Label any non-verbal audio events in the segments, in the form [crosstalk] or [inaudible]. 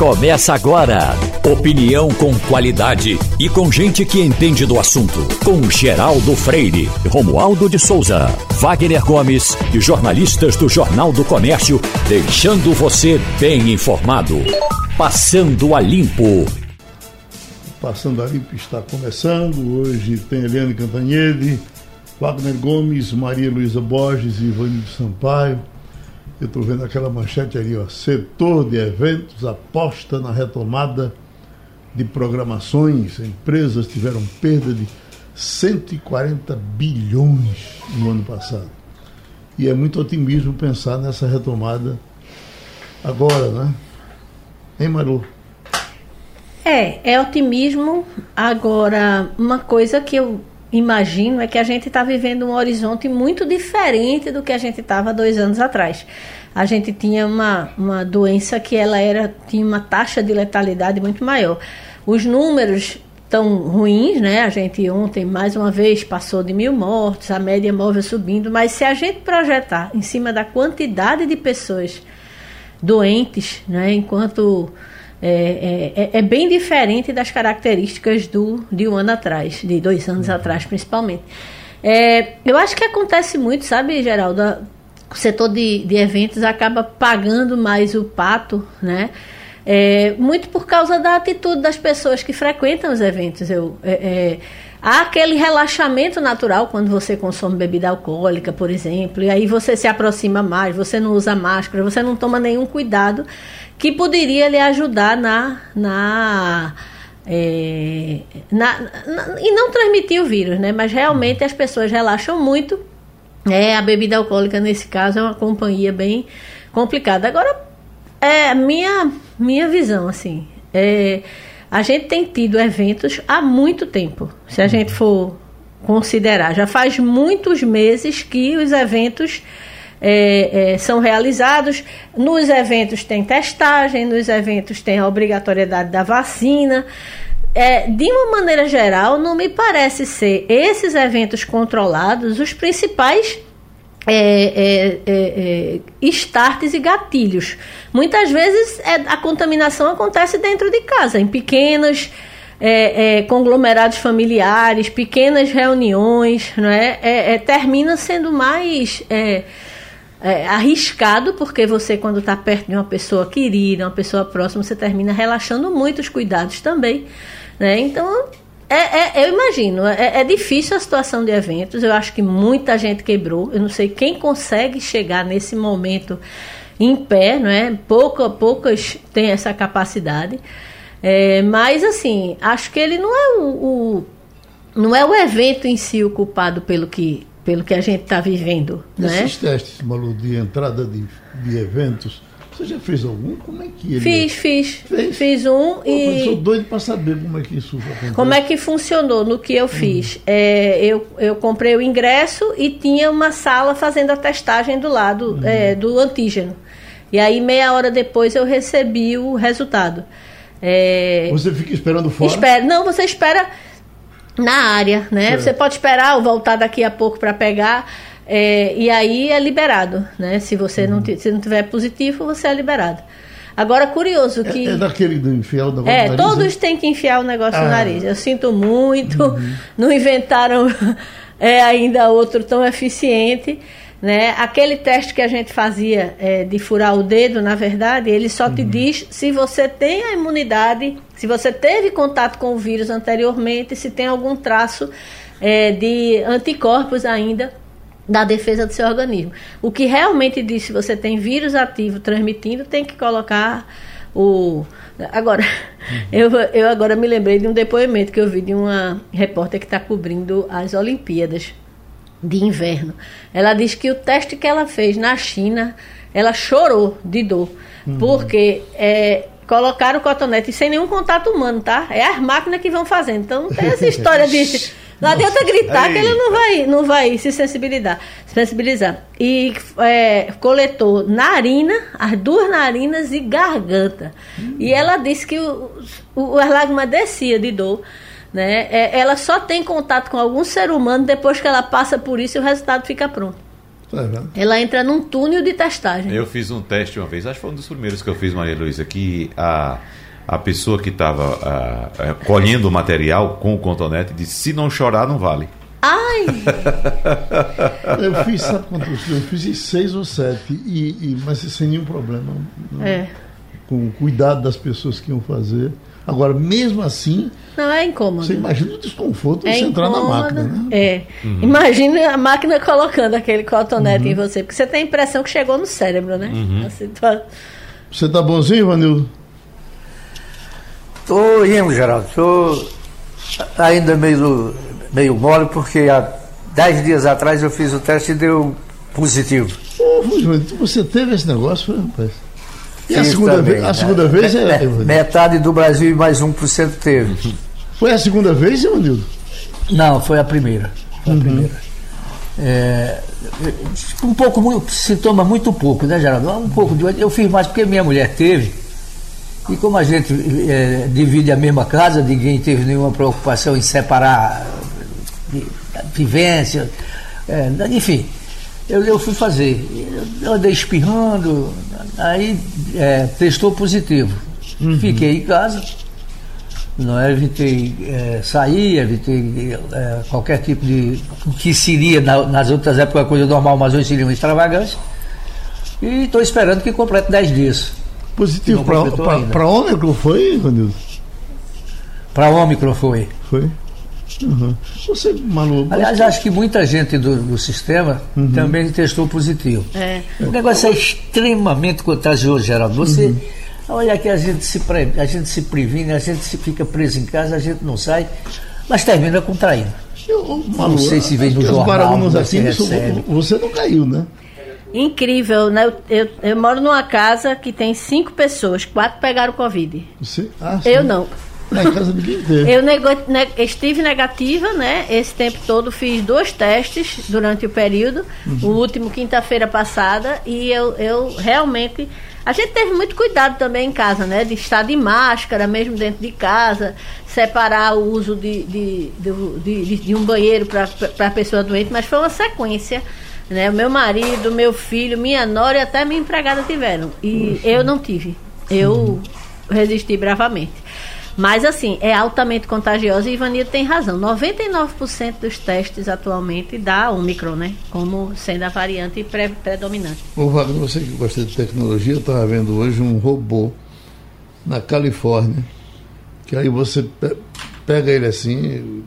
Começa agora. Opinião com qualidade e com gente que entende do assunto. Com Geraldo Freire, Romualdo de Souza, Wagner Gomes e jornalistas do Jornal do Comércio, deixando você bem informado. Passando a Limpo. Passando a Limpo está começando. Hoje tem Eliane Cantanhede, Wagner Gomes, Maria Luísa Borges e Ivani Sampaio. Eu estou vendo aquela manchete ali, ó. Setor de eventos aposta na retomada de programações. Empresas tiveram perda de 140 bilhões no ano passado. E é muito otimismo pensar nessa retomada agora, né? Hein, Maru? É, é otimismo. Agora, uma coisa que eu imagino é que a gente está vivendo um horizonte muito diferente do que a gente estava dois anos atrás. A gente tinha uma, uma doença que ela era tinha uma taxa de letalidade muito maior. Os números tão ruins, né? A gente ontem mais uma vez passou de mil mortos, a média móvel subindo, mas se a gente projetar em cima da quantidade de pessoas doentes, né? Enquanto é, é, é, bem diferente das características do, de um ano atrás, de dois anos uhum. atrás, principalmente. É, eu acho que acontece muito, sabe, Geraldo? O setor de, de eventos acaba pagando mais o pato, né? É, muito por causa da atitude das pessoas que frequentam os eventos. Eu, é, é, há aquele relaxamento natural quando você consome bebida alcoólica, por exemplo, e aí você se aproxima mais, você não usa máscara, você não toma nenhum cuidado que poderia lhe ajudar na, na, é, na, na, e não transmitir o vírus, né? Mas realmente as pessoas relaxam muito. É, a bebida alcoólica nesse caso é uma companhia bem complicada. Agora, é minha minha visão assim, é, a gente tem tido eventos há muito tempo. Se a gente for considerar, já faz muitos meses que os eventos é, é, são realizados. Nos eventos tem testagem, nos eventos tem a obrigatoriedade da vacina. É, de uma maneira geral, não me parece ser esses eventos controlados os principais é, é, é, é starts e gatilhos. Muitas vezes é, a contaminação acontece dentro de casa, em pequenos é, conglomerados familiares, pequenas reuniões, não é? termina sendo mais é, arriscado, porque você, quando está perto de uma pessoa querida, uma pessoa próxima, você termina relaxando muito os cuidados também. Né? Então, é, é, eu imagino, é, é, difícil a situação de eventos. Eu acho que muita gente quebrou. Eu não sei quem consegue chegar nesse momento em pé, não é? Pouca, poucas têm essa capacidade. É, mas assim, acho que ele não é o, o, não é o evento em si o culpado pelo que pelo que a gente está vivendo. Esses né? testes, Malu, de entrada de, de eventos, você já fez algum? Como é que ele Fiz, fiz. Fez? Fiz um Pô, e. Eu sou doido para saber como é que isso aconteceu. Como é que funcionou no que eu fiz? Hum. É, eu, eu comprei o ingresso e tinha uma sala fazendo a testagem do lado hum. é, do antígeno. E aí, meia hora depois, eu recebi o resultado. É... Você fica esperando fora? Espera, não, você espera na área, né? Você pode esperar ou voltar daqui a pouco para pegar. É, e aí é liberado, né? Se você uhum. não, se não tiver positivo, você é liberado. Agora, curioso que. É, é daquele do enfiar o negócio É, no nariz, todos têm que enfiar o negócio ah. no nariz. Eu sinto muito, uhum. não inventaram [laughs] é, ainda outro tão eficiente. Né? Aquele teste que a gente fazia é, de furar o dedo, na verdade, ele só uhum. te diz se você tem a imunidade, se você teve contato com o vírus anteriormente, se tem algum traço é, de anticorpos ainda da defesa do seu organismo. O que realmente diz se você tem vírus ativo transmitindo, tem que colocar o. Agora, uhum. eu, eu agora me lembrei de um depoimento que eu vi de uma repórter que está cobrindo as Olimpíadas de inverno. Ela diz que o teste que ela fez na China, ela chorou de dor, uhum. porque é, colocaram o cotonete sem nenhum contato humano, tá? É as máquinas que vão fazendo. Então não tem essa história de [laughs] não adianta gritar Aí. que ele não vai, não vai se sensibilizar. sensibilizar. E é, coletou narina, as duas narinas e garganta. Hum. E ela disse que o, o, as lágrimas descia de dor né? É, ela só tem contato com algum ser humano depois que ela passa por isso e o resultado fica pronto. Tá ela entra num túnel de testagem. Eu fiz um teste uma vez, acho que foi um dos primeiros que eu fiz, Maria Luísa, que a, a pessoa que estava colhendo o material com o contonete disse: se não chorar, não vale. Ai! [laughs] eu fiz, sabe quantos? Eu fiz seis ou sete, e, e, mas sem nenhum problema. Não, é. Com o cuidado das pessoas que iam fazer. Agora, mesmo assim. Não, é incômodo. Você imagina o desconforto é de você entrar na máquina, né? É. Uhum. Imagina a máquina colocando aquele cotonete uhum. em você, porque você tem a impressão que chegou no cérebro, né? Uhum. Tá... Você tá bonzinho, Vanildo? Tô indo, Geraldo. Tô ainda meio, meio mole, porque há dez dias atrás eu fiz o teste e deu positivo. Ô, você teve esse negócio, rapaz? E a segunda, também, vez, a segunda né? vez é, Metade do Brasil e mais 1% teve. Foi a segunda vez, Ivanildo? Não, foi a primeira. Foi a uhum. primeira. É, um pouco, sintoma muito pouco, né, Geraldo? Um pouco de. Eu fiz mais porque minha mulher teve. E como a gente é, divide a mesma casa, ninguém teve nenhuma preocupação em separar vivência, é, enfim eu, eu fui fazer. Eu andei espirrando, aí é, testou positivo. Uhum. Fiquei em casa, não evitei é, sair, evitei é, qualquer tipo de. o que seria na, nas outras épocas coisa normal, mas hoje seria uma extravagância. E estou esperando que complete 10 dias. Positivo para Ômicron foi, Vanildo? Para Ômicron foi. Foi? Uhum. Você, Manu, Aliás, você... acho que muita gente do, do sistema uhum. também testou positivo. É. O negócio é extremamente contagioso, Geraldo. Você. Uhum. Olha que a gente, se pre... a gente se previne, a gente se fica preso em casa, a gente não sai, mas termina contraindo. Eu, Manu, não sei se vem no jornal. Assim, você, você não caiu, né? Incrível, né? Eu, eu, eu, moro numa casa que tem cinco pessoas, quatro pegaram Covid. Você? Ah, eu não. Na casa teve. [laughs] Eu nego, ne, estive negativa, né? Esse tempo todo fiz dois testes durante o período, uhum. o último quinta-feira passada, e eu, eu realmente. A gente teve muito cuidado também em casa, né? De estar de máscara, mesmo dentro de casa, separar o uso de, de, de, de, de um banheiro para a pessoa doente, mas foi uma sequência. Né? O meu marido, meu filho, minha nora e até minha empregada tiveram. E eu não tive. Eu uhum. resisti bravamente. Mas, assim, é altamente contagiosa e Ivanildo tem razão. 99% dos testes atualmente dá Omicron, né? Como sendo a variante pre predominante. Ô, Wagner, você que gosta de tecnologia, eu estava vendo hoje um robô na Califórnia, que aí você pega ele assim,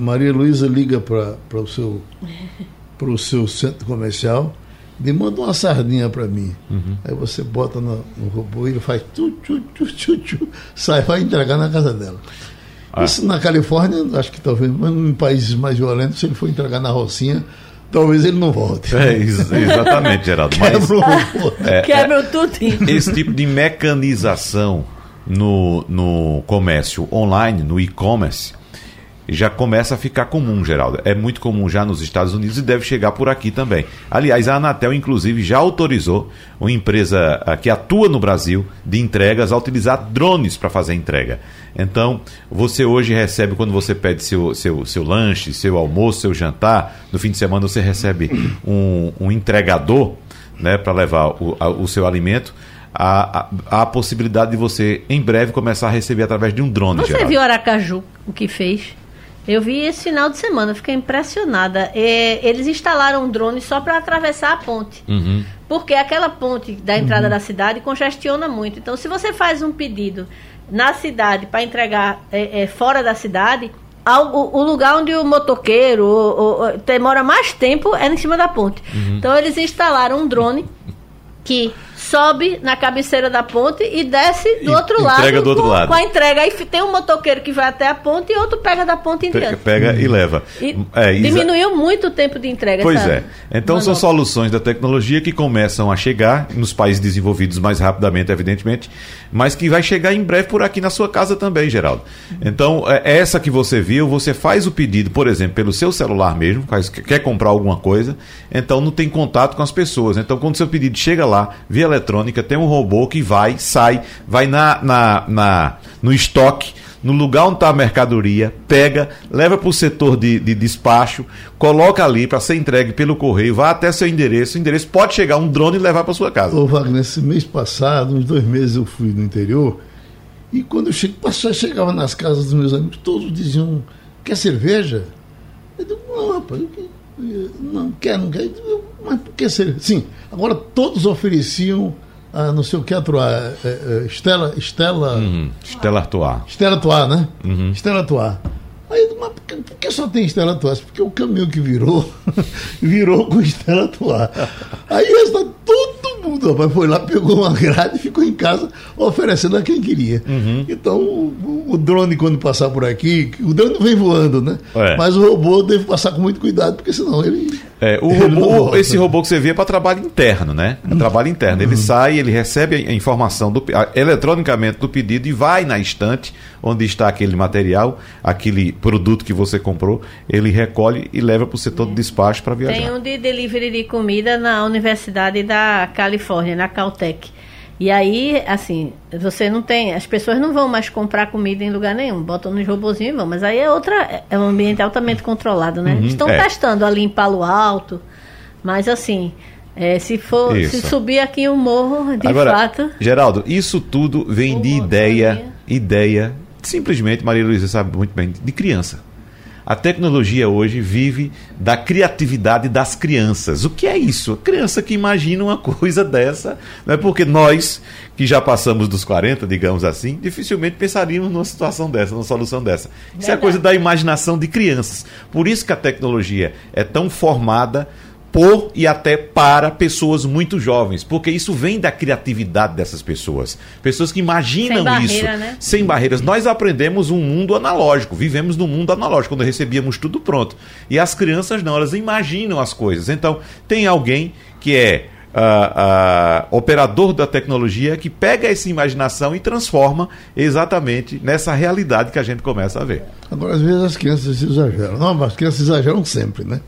Maria Luísa liga para o seu, [laughs] o seu centro comercial me manda uma sardinha para mim. Uhum. Aí você bota no, no robô e ele faz tu, tu, tu, tu, tu, sai, vai entregar na casa dela. Ah. Isso na Califórnia, acho que talvez, mas em países mais violentos, se ele for entregar na Rocinha, talvez ele não volte. É, exatamente, Geraldo. Mas, [laughs] é, Quebra tudo. Esse tipo de mecanização no, no comércio online, no e-commerce, já começa a ficar comum, Geraldo. É muito comum já nos Estados Unidos e deve chegar por aqui também. Aliás, a Anatel, inclusive, já autorizou uma empresa ah, que atua no Brasil de entregas a utilizar drones para fazer entrega. Então, você hoje recebe, quando você pede seu, seu, seu lanche, seu almoço, seu jantar, no fim de semana você recebe [clears throat] um, um entregador né, para levar o, a, o seu alimento. A, a, a, possibilidade de você, em breve, começar a receber através de um drone. Você Geraldo. viu Aracaju, o que fez? Eu vi esse final de semana, fiquei impressionada. É, eles instalaram um drone só para atravessar a ponte. Uhum. Porque aquela ponte da entrada uhum. da cidade congestiona muito. Então, se você faz um pedido na cidade para entregar é, é, fora da cidade, o, o, lugar onde o motoqueiro o, o, demora mais tempo é em cima da ponte. Uhum. Então, eles instalaram um drone que sobe na cabeceira da ponte e desce do outro lado. Entrega do outro com, lado. Com a entrega. Aí tem um motoqueiro que vai até a ponte e outro pega da ponte em diante. Pega e leva. E é, diminuiu muito o tempo de entrega. Pois é. Então são soluções da tecnologia que começam a chegar nos países desenvolvidos mais rapidamente, evidentemente, mas que vai chegar em breve por aqui na sua casa também, Geraldo. Então, é, essa que você viu, você faz o pedido, por exemplo, pelo seu celular mesmo, quer comprar alguma coisa, então não tem contato com as pessoas. Então, quando o seu pedido chega lá, via eletrônica, tem um robô que vai, sai, vai na, na, na no estoque no lugar onde está a mercadoria, pega, leva para o setor de, de despacho, coloca ali para ser entregue pelo correio, vai até seu endereço, o endereço pode chegar um drone e levar para sua casa. Ô Wagner, esse mês passado, uns dois meses eu fui no interior, e quando eu cheguei, chegava nas casas dos meus amigos, todos diziam, quer cerveja? Eu digo, não, rapaz, eu, não quer, não quer. Eu, mas por que cerveja? Sim, agora todos ofereciam a não sei o que atuar. É, é, Estela. Estela. Uhum. Estela Artois. Estela Artois, né? Uhum. Estela Artois. Aí, mas por que, por que, só tem Estela Artois? Porque o caminhão que virou, [laughs] virou com Estela Artois. Aí está todo mundo, rapaz, foi lá, pegou uma grade e ficou em casa oferecendo a quem queria. Uhum. Então, o, o, drone, quando passar por aqui, o drone vem voando, né? É. Mas o robô deve passar com muito cuidado, porque senão ele é, o robô, esse robô que você vê é para trabalho interno, né? É trabalho interno. Ele uhum. sai, ele recebe a informação do, a, eletronicamente do pedido e vai na estante onde está aquele material, aquele produto que você comprou, ele recolhe e leva para o setor de despacho para viajar. Tem um de delivery de comida na Universidade da Califórnia, na Caltech. E aí, assim, você não tem. As pessoas não vão mais comprar comida em lugar nenhum, botam nos robozinhos e vão. Mas aí é outra. É um ambiente altamente controlado, né? Uhum, Estão é. testando ali em Palo Alto. Mas assim. É, se for isso. se subir aqui o morro, de Agora, fato. Geraldo, isso tudo vem de ideia, ideia, simplesmente, Maria Luísa sabe muito bem, de criança. A tecnologia hoje vive da criatividade das crianças. O que é isso? A criança que imagina uma coisa dessa, não é porque nós que já passamos dos 40, digamos assim, dificilmente pensaríamos numa situação dessa, numa solução dessa. Isso é coisa da imaginação de crianças. Por isso que a tecnologia é tão formada por e até para pessoas muito jovens, porque isso vem da criatividade dessas pessoas. Pessoas que imaginam sem barreira, isso né? sem barreiras. Nós aprendemos um mundo analógico, vivemos num mundo analógico, quando recebíamos tudo pronto. E as crianças não, elas imaginam as coisas. Então, tem alguém que é Uh, uh, operador da tecnologia que pega essa imaginação e transforma exatamente nessa realidade que a gente começa a ver. Agora, às vezes as crianças exageram. Não, as crianças exageram sempre, né?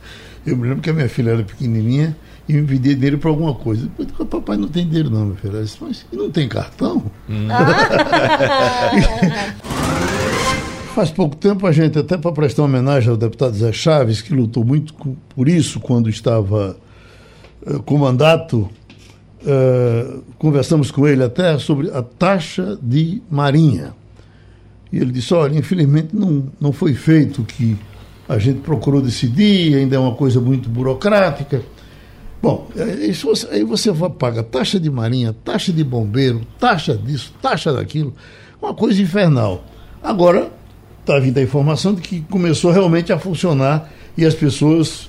Eu me lembro que a minha filha era pequenininha e me pedia dinheiro para alguma coisa. Depois, papai não tem dinheiro não, meu filho. disse, mas não tem cartão? Hum. [laughs] Faz pouco tempo a gente, até para prestar homenagem ao deputado Zé Chaves, que lutou muito por isso quando estava uh, com mandato, uh, conversamos com ele até sobre a taxa de marinha. E ele disse, olha, infelizmente não, não foi feito o que a gente procurou decidir, ainda é uma coisa muito burocrática. Bom, é, isso você, aí você paga taxa de marinha, taxa de bombeiro, taxa disso, taxa daquilo, uma coisa infernal. Agora está vindo a informação de que começou realmente a funcionar e as pessoas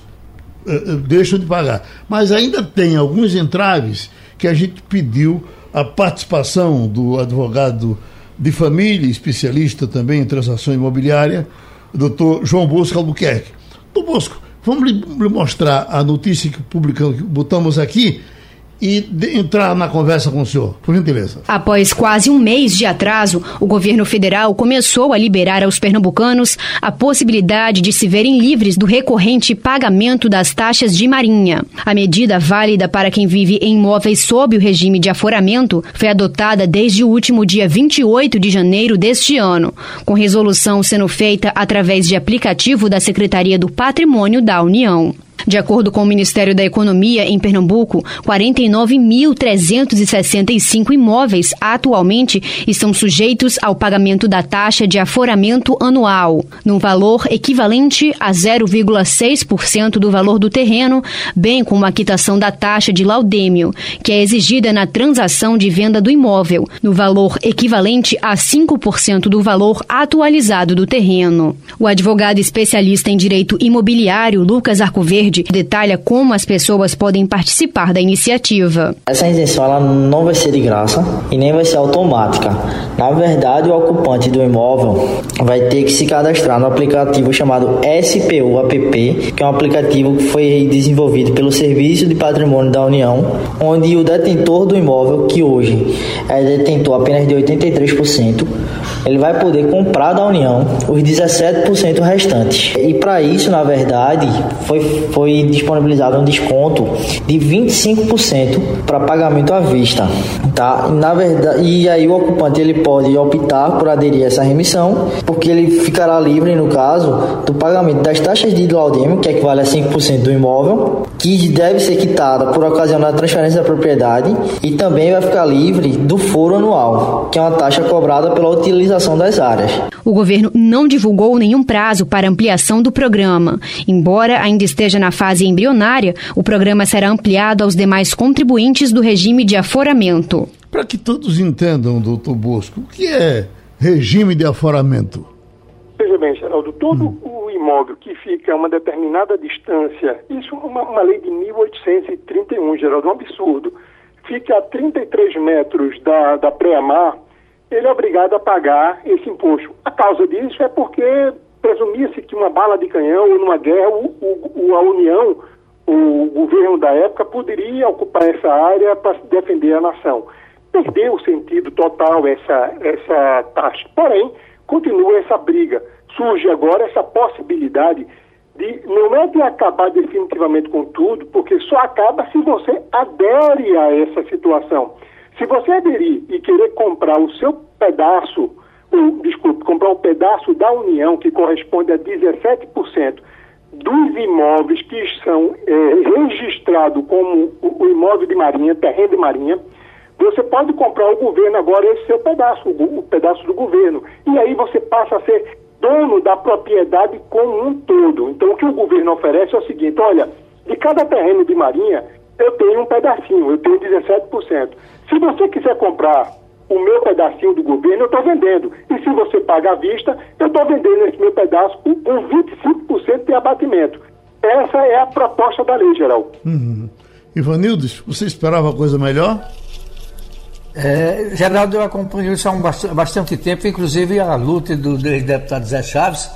uh, deixam de pagar. Mas ainda tem alguns entraves que a gente pediu a participação do advogado de família, especialista também em transação imobiliária, doutor João Bosco Albuquerque. Doutor Bosco, vamos lhe mostrar a notícia que publicamos, que botamos aqui, e entrar na conversa com o senhor, por gentileza. Após quase um mês de atraso, o governo federal começou a liberar aos pernambucanos a possibilidade de se verem livres do recorrente pagamento das taxas de marinha. A medida válida para quem vive em imóveis sob o regime de aforamento foi adotada desde o último dia 28 de janeiro deste ano, com resolução sendo feita através de aplicativo da Secretaria do Patrimônio da União. De acordo com o Ministério da Economia, em Pernambuco, 49.365 imóveis atualmente estão sujeitos ao pagamento da taxa de aforamento anual, no valor equivalente a 0,6% do valor do terreno, bem como a quitação da taxa de laudêmio, que é exigida na transação de venda do imóvel, no valor equivalente a 5% do valor atualizado do terreno. O advogado especialista em direito imobiliário, Lucas Arcoverde, Verde detalha como as pessoas podem participar da iniciativa. Essa isenção ela não vai ser de graça e nem vai ser automática. Na verdade, o ocupante do imóvel vai ter que se cadastrar no aplicativo chamado SPU App, que é um aplicativo que foi desenvolvido pelo Serviço de Patrimônio da União, onde o detentor do imóvel, que hoje é detentor apenas de 83%, ele vai poder comprar da União os 17% restantes. E para isso, na verdade, foi foi disponibilizado um desconto de 25% para pagamento à vista, tá? Na verdade, e aí o ocupante ele pode optar por aderir a essa remissão, porque ele ficará livre no caso do pagamento das taxas de laudêmio, que equivale a 5% do imóvel, que deve ser quitada por ocasião da transferência da propriedade, e também vai ficar livre do foro anual, que é uma taxa cobrada pela utilização das áreas. O governo não divulgou nenhum prazo para ampliação do programa. Embora ainda esteja na fase embrionária, o programa será ampliado aos demais contribuintes do regime de aforamento. Para que todos entendam, doutor Bosco, o que é regime de aforamento? Veja bem, Geraldo, todo hum. o imóvel que fica a uma determinada distância, isso é uma, uma lei de 1831, Geraldo, um absurdo, fica a 33 metros da, da pré-mar, ele é obrigado a pagar esse imposto. A causa disso é porque presumia-se que uma bala de canhão ou numa guerra, o, o, a União, o governo da época, poderia ocupar essa área para defender a nação. Perdeu o sentido total essa, essa taxa. Porém, continua essa briga. Surge agora essa possibilidade de não é de acabar definitivamente com tudo, porque só acaba se você adere a essa situação. Se você aderir e querer comprar o seu pedaço, desculpe, comprar um pedaço da União que corresponde a 17% dos imóveis que são é, registrados como o, o, imóvel de marinha, terreno de marinha, você pode comprar o governo agora esse seu pedaço, o, o pedaço do governo. E aí você passa a ser dono da propriedade como um todo. Então o que o governo oferece é o seguinte, olha, de cada terreno de marinha, eu tenho um pedacinho, eu tenho 17%. Se você quiser comprar o meu pedacinho do governo, eu estou vendendo. E se você paga à vista, eu estou vendendo esse meu pedaço com, com 25% de abatimento. Essa é a proposta da lei, geral. Uhum. Ivanildes, você esperava coisa melhor? É, Geraldo, eu acompanho isso há um bastante, bastante tempo, inclusive a luta do, do deputado Zé Chaves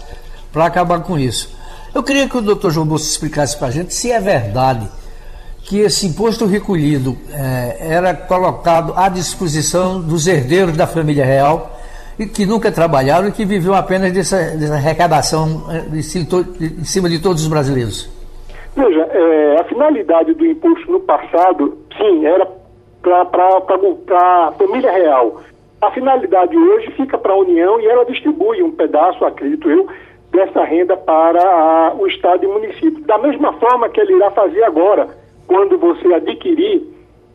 para acabar com isso. Eu queria que o doutor João Bolsa explicasse para a gente se é verdade que esse imposto recolhido é, era colocado à disposição dos herdeiros da família real e que nunca trabalharam e que viviam apenas dessa, dessa arrecadação é, em cima de todos os brasileiros. Veja, é, a finalidade do imposto no passado, sim, era para a família real. A finalidade hoje fica para a União e ela distribui um pedaço, acredito eu, dessa renda para a, o Estado e município. Da mesma forma que ele irá fazer agora quando você adquirir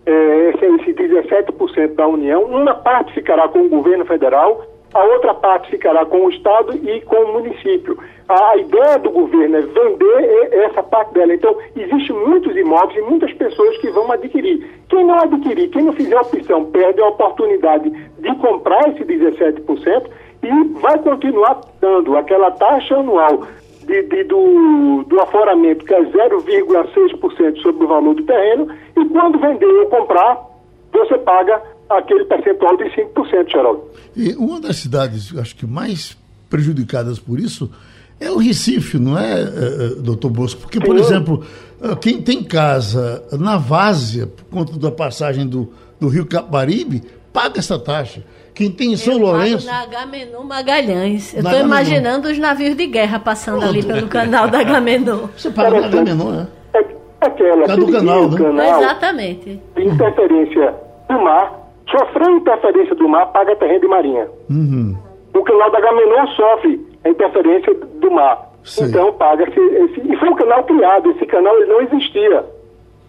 é, esse, esse 17% da União, uma parte ficará com o governo federal, a outra parte ficará com o Estado e com o município. A, a ideia do governo é vender essa parte dela. Então, existem muitos imóveis e muitas pessoas que vão adquirir. Quem não adquirir, quem não fizer opção, perde a oportunidade de comprar esse 17% e vai continuar dando aquela taxa anual de, de, do, do aforamento, que é 0,6% sobre o valor do terreno, e quando vender ou comprar, você paga aquele percentual de 5%, Geraldo. E uma das cidades, acho que mais prejudicadas por isso, é o Recife, não é, eh, eh, doutor Bosco? Porque, por Sim. exemplo, eh, quem tem casa na Várzea, por conta da passagem do, do Rio Caparibe, paga essa taxa. Quem tem em São eu Lourenço. Na Agamenon Magalhães. Eu estou imaginando os navios de guerra passando Pronto. ali pelo canal da Agamenon. Você paga na Agamenon, né? É, aquela. do canal, né? Canal Exatamente. Interferência do mar. Sofreu interferência do mar, paga terreno de marinha. Uhum. O canal da Agamenon sofre a interferência do mar. Sim. Então paga esse, esse. E foi um canal criado. Esse canal ele não existia.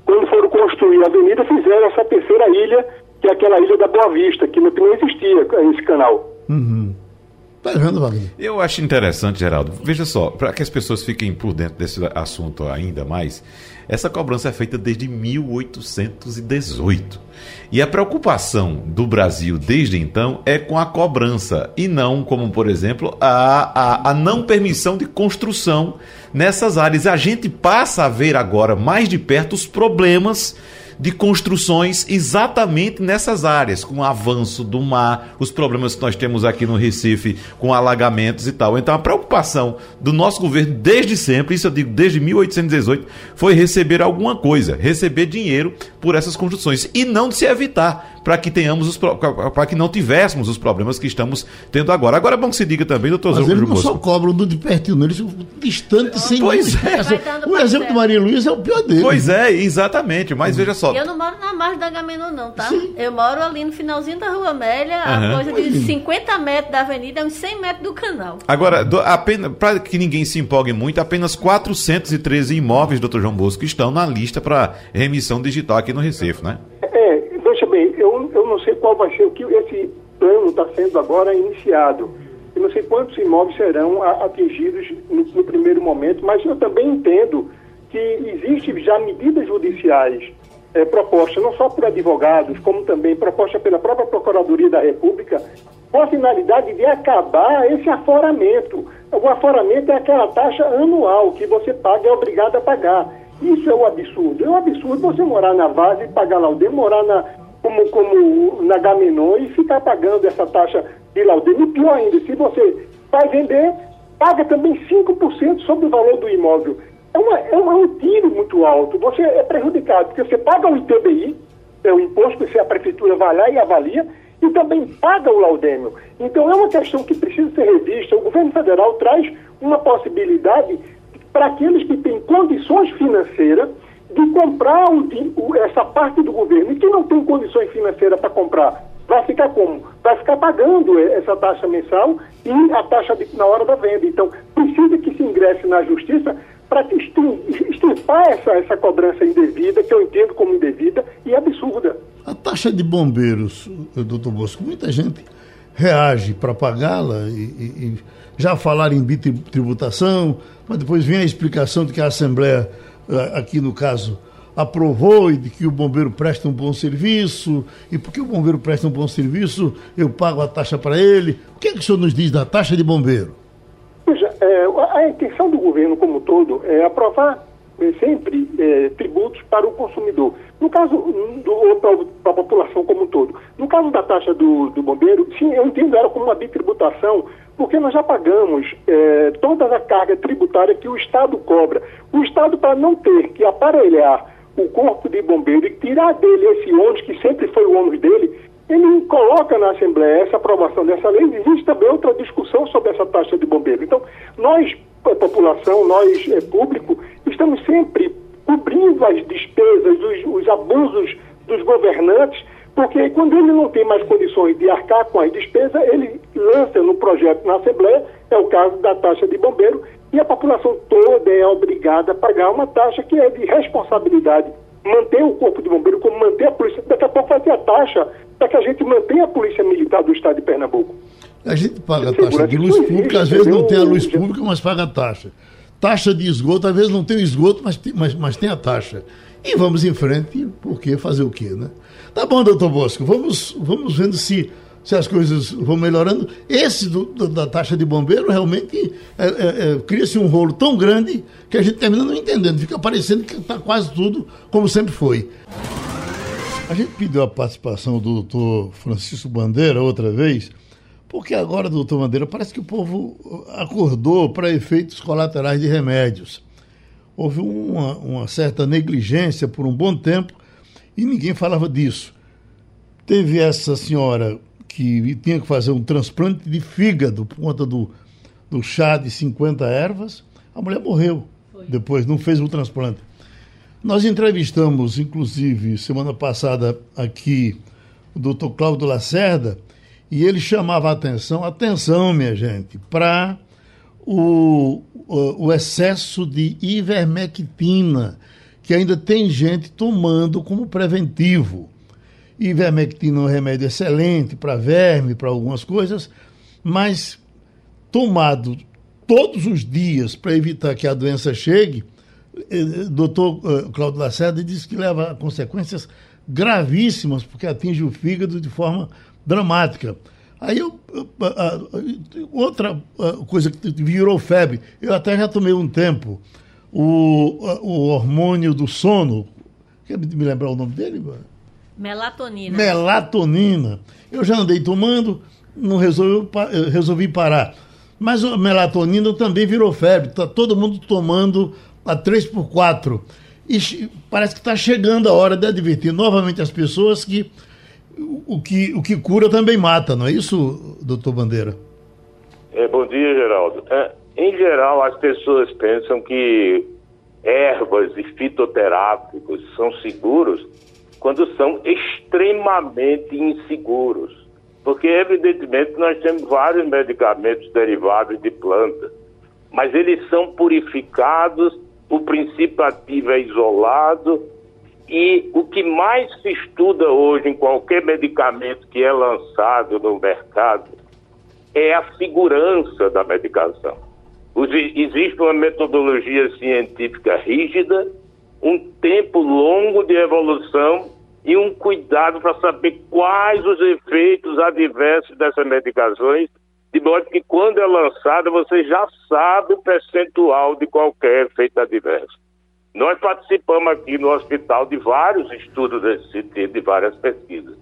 Quando foram construir a avenida, fizeram essa terceira ilha que é aquela ilha da Boa Vista, que não, existia esse canal. Uhum. Tá vendo, Wagner? Eu acho interessante, Geraldo. Veja só, para que as pessoas fiquem por dentro desse assunto ainda mais, essa cobrança é feita desde 1818. E a preocupação do Brasil desde então é com a cobrança e não, como por exemplo, a, a, a não permissão de construção nessas áreas. A gente passa a ver agora mais de perto os problemas de construções exatamente nessas áreas, com o avanço do mar, os problemas que nós temos aqui no Recife com alagamentos e tal. Então a preocupação do nosso governo desde sempre, isso eu digo desde 1818, foi receber alguma coisa, receber dinheiro por essas construções e não de se evitar para que tenhamos os para que não tivéssemos os problemas que estamos tendo agora. Agora é bom que se diga também, doutor Mas eles não só cobram do de pertinho, não, eles distante sem Pois é. O exemplo do Maria Luísa é o pior dele. Pois é, exatamente. Mas veja só. Eu não moro na margem da Gamenon, não, tá? Sim. Eu moro ali no finalzinho da Rua Amélia, uhum. a coisa de 50 metros da avenida, uns 100 metros do canal. Agora, apenas para que ninguém se empolgue muito, apenas 413 imóveis, doutor João Bosco, estão na lista para remissão digital aqui no Recife, né? É, veja bem, eu, eu não sei qual vai ser o que esse plano está sendo agora iniciado. Eu não sei quantos imóveis serão atingidos no, no primeiro momento, mas eu também entendo que existem já medidas judiciais é, propostas não só por advogados, como também propostas pela própria Procuradoria da República, com a finalidade de acabar esse aforamento. O aforamento é aquela taxa anual que você paga, é obrigado a pagar. Isso é um absurdo. É um absurdo você morar na base e pagar laudê, morar na, como, como na Gaminon e ficar pagando essa taxa de laudê. E pior ainda, se você vai vender, paga também 5% sobre o valor do imóvel. É, uma, é, uma, é um tiro muito alto. Você é prejudicado, porque você paga o ITBI, é o imposto que a prefeitura vai lá e avalia, e também paga o laudêmio. Então é uma questão que precisa ser revista. O governo federal traz uma possibilidade para aqueles que têm condições financeiras de comprar o, o, essa parte do governo. E que não tem condições financeiras para comprar, vai ficar como? Vai ficar pagando essa taxa mensal e a taxa de, na hora da venda. Então, precisa que se ingresse na justiça para extirpar essa, essa cobrança indevida, que eu entendo como indevida e absurda. A taxa de bombeiros, doutor Bosco, muita gente reage para pagá-la e, e, e, já falaram em bitributação, mas depois vem a explicação de que a Assembleia, eh, aqui no caso, aprovou e de que o bombeiro presta um bom serviço, e porque o bombeiro presta um bom serviço, eu pago a taxa para ele. O que, é que o senhor nos diz da taxa de bombeiro? Veja, é, a intenção do governo como todo é aprovar é, sempre é, tributos para o consumidor. No caso da população como um todo. No caso da taxa do, do bombeiro, sim, eu entendo ela como uma bitributação, porque nós já pagamos é, toda a carga tributária que o Estado cobra. O Estado, para não ter que aparelhar o corpo de bombeiro e tirar dele esse ônus, que sempre foi o ônus dele, ele coloca na Assembleia essa aprovação dessa lei, existe também outra discussão sobre essa taxa de bombeiro. Então, nós, população, nós, é, público, estamos sempre cobrindo as despesas, os, os abusos dos governantes, porque quando ele não tem mais condições de arcar com as despesas, ele lança no projeto na Assembleia, é o caso da taxa de bombeiro, e a população toda é obrigada a pagar uma taxa que é de responsabilidade manter o corpo de bombeiro, como manter a polícia. Daqui a pouco vai ter a taxa para que a gente mantenha a polícia militar do estado de Pernambuco. A gente paga a taxa de luz pública, às vezes não tem a luz pública, mas paga a taxa. Taxa de esgoto, às vezes não tem o esgoto, mas tem, mas, mas tem a taxa. E vamos em frente, porque fazer o quê, né? Tá bom, doutor Bosco, vamos, vamos vendo se se as coisas vão melhorando. Esse do, do, da taxa de bombeiro realmente é, é, é, cria-se um rolo tão grande que a gente termina não entendendo. Fica parecendo que está quase tudo como sempre foi. A gente pediu a participação do doutor Francisco Bandeira outra vez, porque agora, doutor Bandeira, parece que o povo acordou para efeitos colaterais de remédios. Houve uma, uma certa negligência por um bom tempo e ninguém falava disso. Teve essa senhora que tinha que fazer um transplante de fígado por conta do, do chá de 50 ervas. A mulher morreu Foi. depois, não fez o transplante. Nós entrevistamos, inclusive, semana passada aqui, o doutor Cláudio Lacerda, e ele chamava a atenção, atenção, minha gente, para o, o, o, excesso de ivermectina, que ainda tem gente tomando como preventivo. Ivermectina é um remédio excelente para verme, para algumas coisas, mas tomado todos os dias para evitar que a doença chegue, eh, doutor eh, Cláudio Lacerda diz que leva a consequências gravíssimas, porque atinge o fígado de forma dramática. Aí eu, outra coisa que virou febre, eu até já tomei um tempo, o, o hormônio do sono, quer me lembrar o nome dele? Melatonina. Melatonina. Eu já andei tomando, não resolvi, resolvi parar. Mas a melatonina também virou febre. Está todo mundo tomando a 3 por 4 E parece que está chegando a hora de advertir novamente as pessoas que o que, o que cura também mata, não é isso, doutor Bandeira? É, bom dia, Geraldo. É, em geral, as pessoas pensam que ervas e fitoterápicos são seguros quando são extremamente inseguros. Porque, evidentemente, nós temos vários medicamentos derivados de plantas, mas eles são purificados, o princípio ativo é isolado, e o que mais se estuda hoje em qualquer medicamento que é lançado no mercado é a segurança da medicação. Existe uma metodologia científica rígida, um tempo longo de evolução e um cuidado para saber quais os efeitos adversos dessas medicações, de modo que quando é lançada você já sabe o percentual de qualquer efeito adverso. Nós participamos aqui no hospital de vários estudos desse sentido, de várias pesquisas.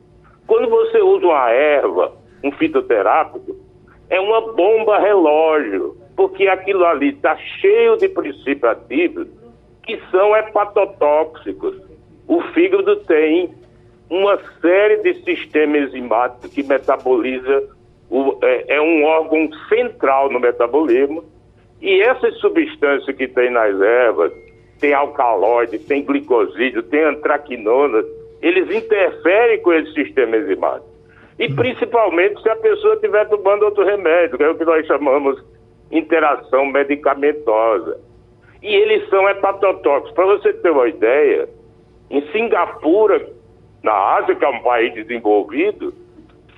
Quando você usa uma erva, um fitoterápico, é uma bomba relógio, porque aquilo ali está cheio de princípios ativos que são hepatotóxicos. O fígado tem uma série de sistemas enzimáticos que metaboliza, o, é, é um órgão central no metabolismo, e essas substâncias que tem nas ervas, tem alcaloide, tem glicosídeo, tem antraquinona, eles interferem com esse sistema enzimático. E principalmente se a pessoa estiver tomando outro remédio, que é o que nós chamamos interação medicamentosa. E eles são hepatotóxicos. Para você ter uma ideia, em Singapura, na Ásia, que é um país desenvolvido,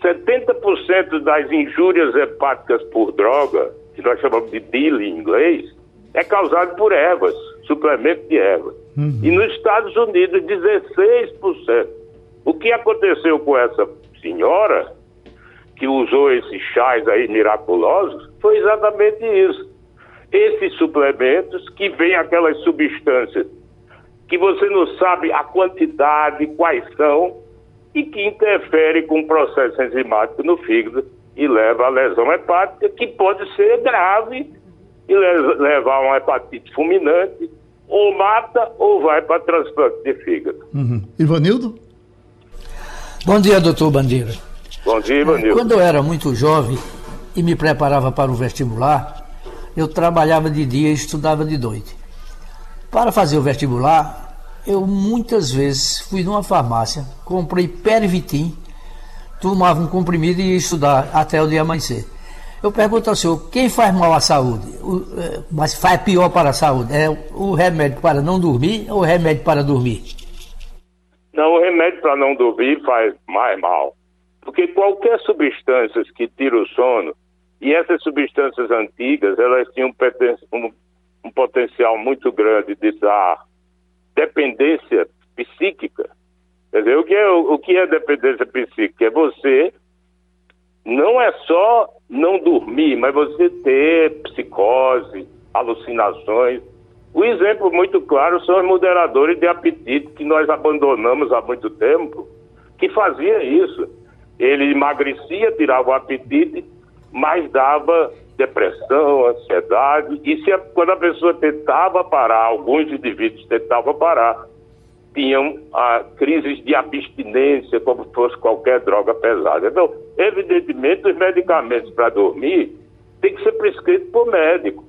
70% das injúrias hepáticas por droga, que nós chamamos de DIL em inglês, é causado por ervas, suplemento de ervas. Uhum. E nos Estados Unidos, 16%. O que aconteceu com essa senhora que usou esses chás aí miraculosos foi exatamente isso. Esses suplementos que vêm aquelas substâncias que você não sabe a quantidade, quais são, e que interfere com o processo enzimático no fígado e leva a lesão hepática, que pode ser grave e levar a uma hepatite fulminante, ou mata ou vai para transplante de fígado. Uhum. Ivanildo? Bom dia, doutor Bandeira. Bom dia, Ivanildo. Quando eu era muito jovem e me preparava para o vestibular, eu trabalhava de dia e estudava de noite. Para fazer o vestibular, eu muitas vezes fui numa farmácia, comprei Pervitin, tomava um comprimido e ia estudar até o dia amanhecer. Eu pergunto ao senhor, quem faz mal à saúde, o, é, mas faz pior para a saúde? É o remédio para não dormir ou o remédio para dormir? Não, o remédio para não dormir faz mais mal. Porque qualquer substância que tira o sono, e essas substâncias antigas, elas tinham um, um potencial muito grande de dar dependência psíquica. Quer dizer, o que é, o que é dependência psíquica? É você não é só não dormir, mas você ter psicose, alucinações. O exemplo muito claro são os moderadores de apetite que nós abandonamos há muito tempo, que fazia isso. Ele emagrecia, tirava o apetite, mas dava depressão, ansiedade, e se a, quando a pessoa tentava parar, alguns indivíduos tentavam parar, tinham ah, crises de abstinência, como fosse qualquer droga pesada. Então, evidentemente, os medicamentos para dormir têm que ser prescritos por médico.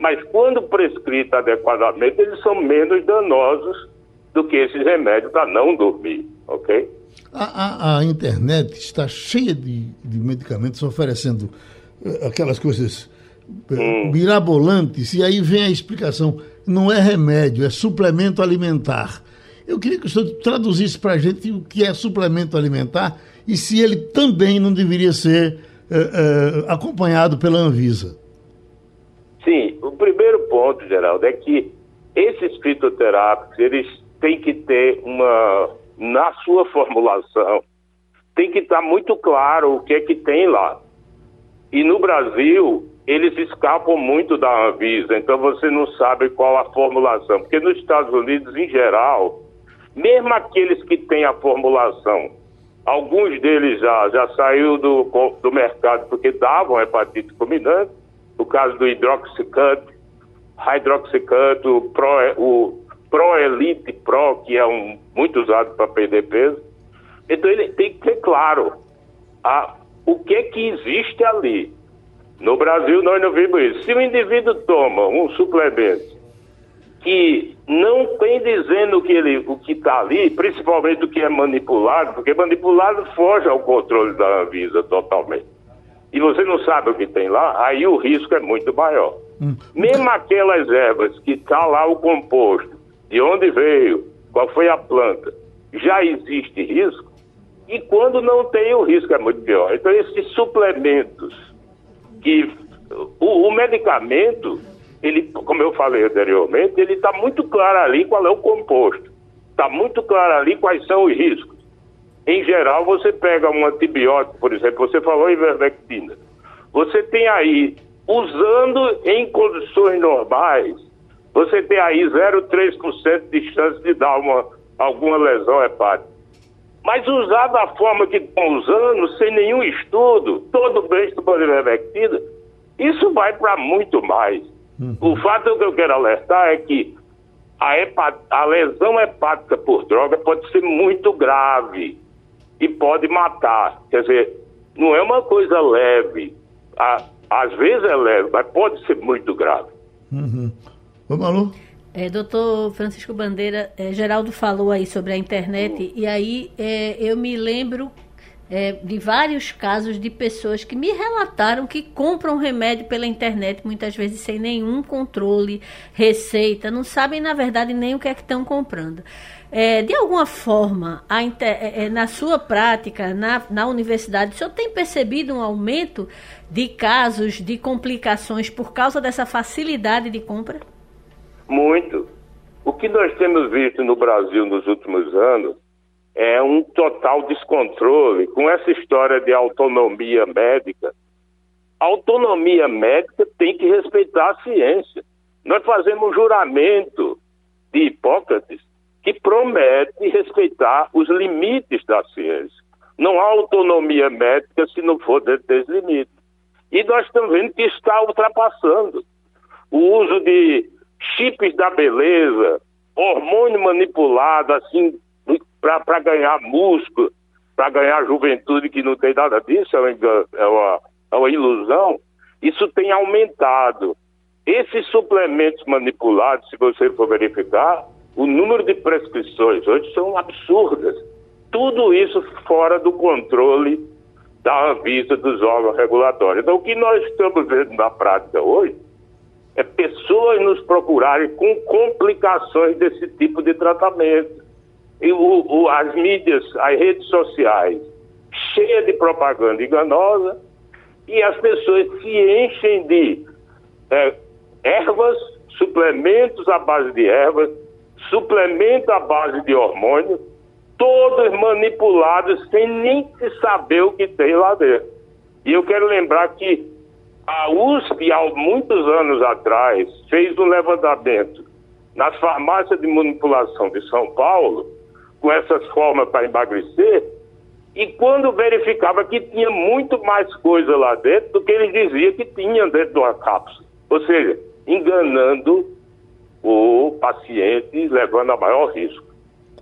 Mas quando prescritos adequadamente, eles são menos danosos do que esses remédios para não dormir, ok? A, a, a internet está cheia de, de medicamentos oferecendo aquelas coisas eh, hum. mirabolantes, e aí vem a explicação. Não é remédio, é suplemento alimentar. Eu queria que o senhor traduzisse para a gente o que é suplemento alimentar e se ele também não deveria ser uh, uh, acompanhado pela Anvisa. Sim, o primeiro ponto, Geraldo, é que esses fitoterápicos, eles têm que ter uma, na sua formulação, tem que estar muito claro o que é que tem lá. E no Brasil, eles escapam muito da Anvisa, então você não sabe qual a formulação. Porque nos Estados Unidos, em geral, mesmo aqueles que têm a formulação, alguns deles já, já saiu do, do mercado porque davam hepatite fulminante, o caso do hidroxicut, hidroxicut, o, Pro, o Pro Elite Pro, que é um, muito usado para perder peso. Então ele tem que ter claro a, o que é que existe ali. No Brasil nós não vimos isso. Se o indivíduo toma um suplemento que não tem dizendo que ele, o que está ali, principalmente o que é manipulado, porque manipulado foge ao controle da Anvisa totalmente. E você não sabe o que tem lá, aí o risco é muito maior. Hum. Mesmo aquelas ervas que está lá o composto, de onde veio, qual foi a planta, já existe risco, e quando não tem, o risco é muito pior. Então, esses suplementos, que o, o medicamento, ele, como eu falei anteriormente, ele está muito claro ali qual é o composto. Está muito claro ali quais são os riscos. Em geral, você pega um antibiótico, por exemplo, você falou em ivermectina. Você tem aí, usando em condições normais, você tem aí 0,3% de chance de dar uma, alguma lesão hepática. Mas usar da forma que estão usando, sem nenhum estudo, todo bem por ivermectina, isso vai para muito mais. Uhum. O fato que eu quero alertar é que a, hepat... a lesão hepática por droga pode ser muito grave e pode matar. Quer dizer, não é uma coisa leve. às vezes é leve, mas pode ser muito grave. Uhum. Vamos, Malu? É, doutor Francisco Bandeira, é, Geraldo falou aí sobre a internet, e aí é, eu me lembro é, de vários casos de pessoas que me relataram que compram remédio pela internet, muitas vezes sem nenhum controle, receita, não sabem, na verdade, nem o que é que estão comprando. É, de alguma forma, inter, é, é, na sua prática, na, na universidade, o senhor tem percebido um aumento de casos de complicações por causa dessa facilidade de compra? Muito. O que nós temos visto no Brasil nos últimos anos é um total descontrole com essa história de autonomia médica. A autonomia médica tem que respeitar a ciência. Nós fazemos um juramento de Hipócrates que promete respeitar os limites da ciência. Não há autonomia médica se não for dentro desses limites. E nós estamos vendo que está ultrapassando. O uso de chips da beleza, hormônio manipulado, assim, para ganhar músculo, para ganhar juventude, que não tem nada disso, é uma, é uma, é uma ilusão, isso tem aumentado. Esses suplementos manipulados, se você for verificar, o número de prescrições hoje são absurdas. Tudo isso fora do controle da Anvisa dos órgãos regulatórios. Então, o que nós estamos vendo na prática hoje é pessoas nos procurarem com complicações desse tipo de tratamento. E o, o, as mídias, as redes sociais, cheias de propaganda enganosa, e as pessoas se enchem de é, ervas, suplementos à base de ervas, suplemento à base de hormônios, todos manipulados sem nem se saber o que tem lá dentro. E eu quero lembrar que a USP, há muitos anos atrás, fez um levantamento nas farmácias de manipulação de São Paulo, com essas formas para emagrecer, e quando verificava que tinha muito mais coisa lá dentro do que ele dizia que tinha dentro de uma cápsula. Ou seja, enganando o paciente, levando a maior risco.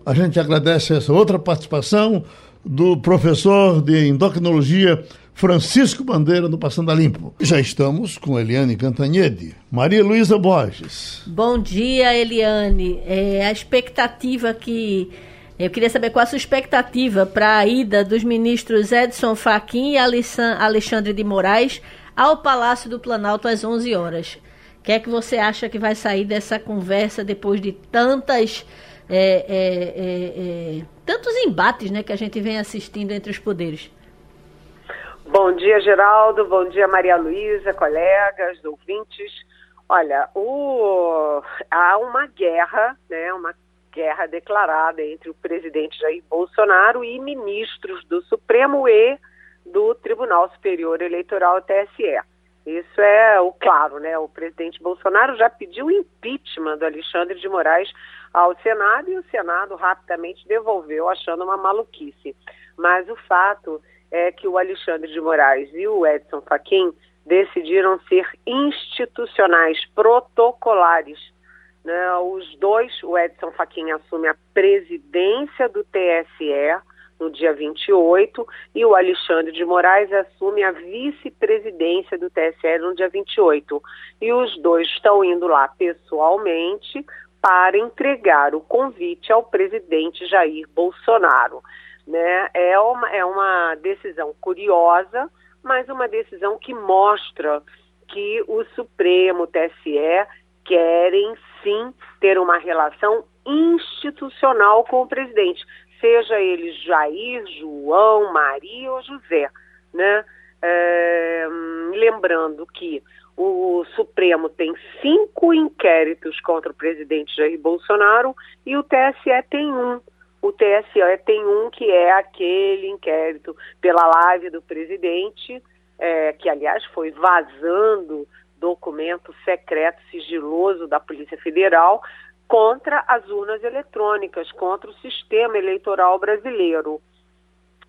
A gente agradece essa outra participação do professor de endocrinologia Francisco Bandeira no Passando a Limpo. Já estamos com Eliane Cantanhede. Maria Luísa Borges. Bom dia, Eliane. É, a expectativa que. Eu queria saber qual a sua expectativa para a ida dos ministros Edson Fachin e Alexandre de Moraes ao Palácio do Planalto às 11 horas. O que é que você acha que vai sair dessa conversa depois de tantas. É, é, é, é tantos embates né, que a gente vem assistindo entre os poderes? Bom dia, Geraldo. Bom dia, Maria Luísa, colegas, ouvintes. Olha, o... há uma guerra, né, uma guerra declarada entre o presidente Jair Bolsonaro e ministros do Supremo e do Tribunal Superior Eleitoral, TSE. Isso é o claro, né? O presidente Bolsonaro já pediu impeachment do Alexandre de Moraes ao Senado e o Senado rapidamente devolveu, achando uma maluquice. Mas o fato é que o Alexandre de Moraes e o Edson Fachin decidiram ser institucionais, protocolares. Né? Os dois, o Edson Fachin assume a presidência do TSE no dia 28, e o Alexandre de Moraes assume a vice-presidência do TSE no dia 28. E os dois estão indo lá pessoalmente para entregar o convite ao presidente Jair Bolsonaro. Né? É, uma, é uma decisão curiosa, mas uma decisão que mostra que o Supremo, o TSE, querem sim ter uma relação institucional com o presidente, seja ele Jair, João, Maria ou José, né? É, lembrando que o Supremo tem cinco inquéritos contra o presidente Jair Bolsonaro e o TSE tem um. O TSE tem um que é aquele inquérito pela live do presidente, é, que aliás foi vazando documento secreto, sigiloso da Polícia Federal, contra as urnas eletrônicas, contra o sistema eleitoral brasileiro.